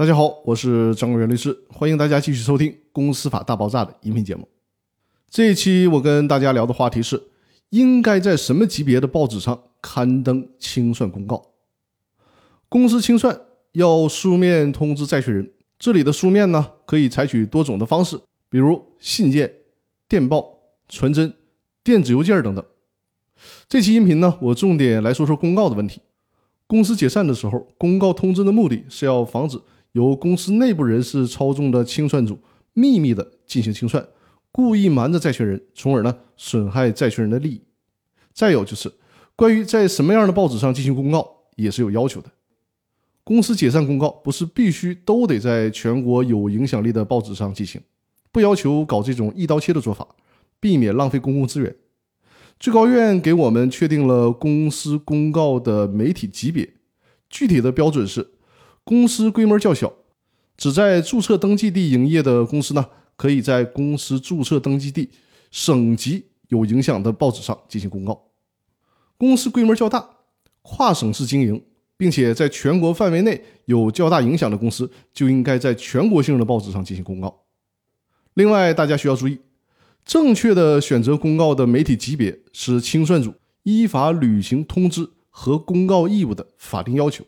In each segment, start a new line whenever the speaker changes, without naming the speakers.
大家好，我是张国元律师，欢迎大家继续收听《公司法大爆炸》的音频节目。这一期我跟大家聊的话题是：应该在什么级别的报纸上刊登清算公告？公司清算要书面通知债权人，这里的书面呢，可以采取多种的方式，比如信件、电报、传真、电子邮件等等。这期音频呢，我重点来说说公告的问题。公司解散的时候，公告通知的目的是要防止由公司内部人士操纵的清算组秘密的进行清算，故意瞒着债权人，从而呢损害债权人的利益。再有就是关于在什么样的报纸上进行公告，也是有要求的。公司解散公告不是必须都得在全国有影响力的报纸上进行，不要求搞这种一刀切的做法，避免浪费公共资源。最高院给我们确定了公司公告的媒体级别，具体的标准是：公司规模较小，只在注册登记地营业的公司呢，可以在公司注册登记地省级有影响的报纸上进行公告；公司规模较大，跨省市经营，并且在全国范围内有较大影响的公司，就应该在全国性的报纸上进行公告。另外，大家需要注意。正确的选择公告的媒体级别是清算组依法履行通知和公告义务的法定要求。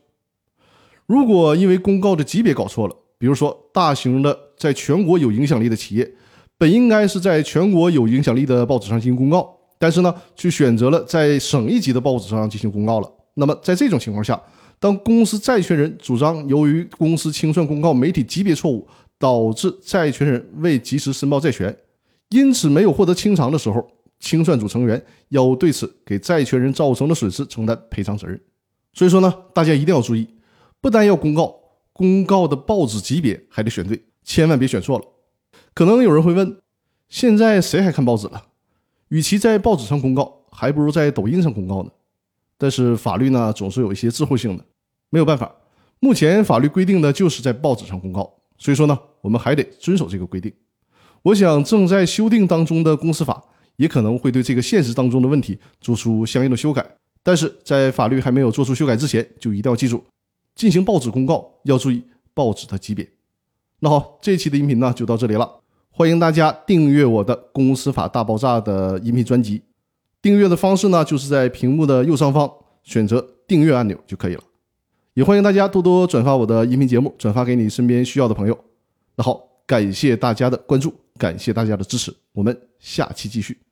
如果因为公告的级别搞错了，比如说大型的在全国有影响力的企业，本应该是在全国有影响力的报纸上进行公告，但是呢，却选择了在省一级的报纸上进行公告了。那么在这种情况下，当公司债权人主张由于公司清算公告媒体级别错误，导致债权人未及时申报债权。因此，没有获得清偿的时候，清算组成员要对此给债权人造成的损失承担赔偿责任。所以说呢，大家一定要注意，不单要公告，公告的报纸级别还得选对，千万别选错了。可能有人会问，现在谁还看报纸了？与其在报纸上公告，还不如在抖音上公告呢。但是法律呢，总是有一些滞后性的，没有办法。目前法律规定的就是在报纸上公告，所以说呢，我们还得遵守这个规定。我想，正在修订当中的公司法也可能会对这个现实当中的问题做出相应的修改。但是在法律还没有做出修改之前，就一定要记住，进行报纸公告要注意报纸的级别。那好，这期的音频呢就到这里了，欢迎大家订阅我的《公司法大爆炸》的音频专辑。订阅的方式呢，就是在屏幕的右上方选择订阅按钮就可以了。也欢迎大家多多转发我的音频节目，转发给你身边需要的朋友。那好，感谢大家的关注。感谢大家的支持，我们下期继续。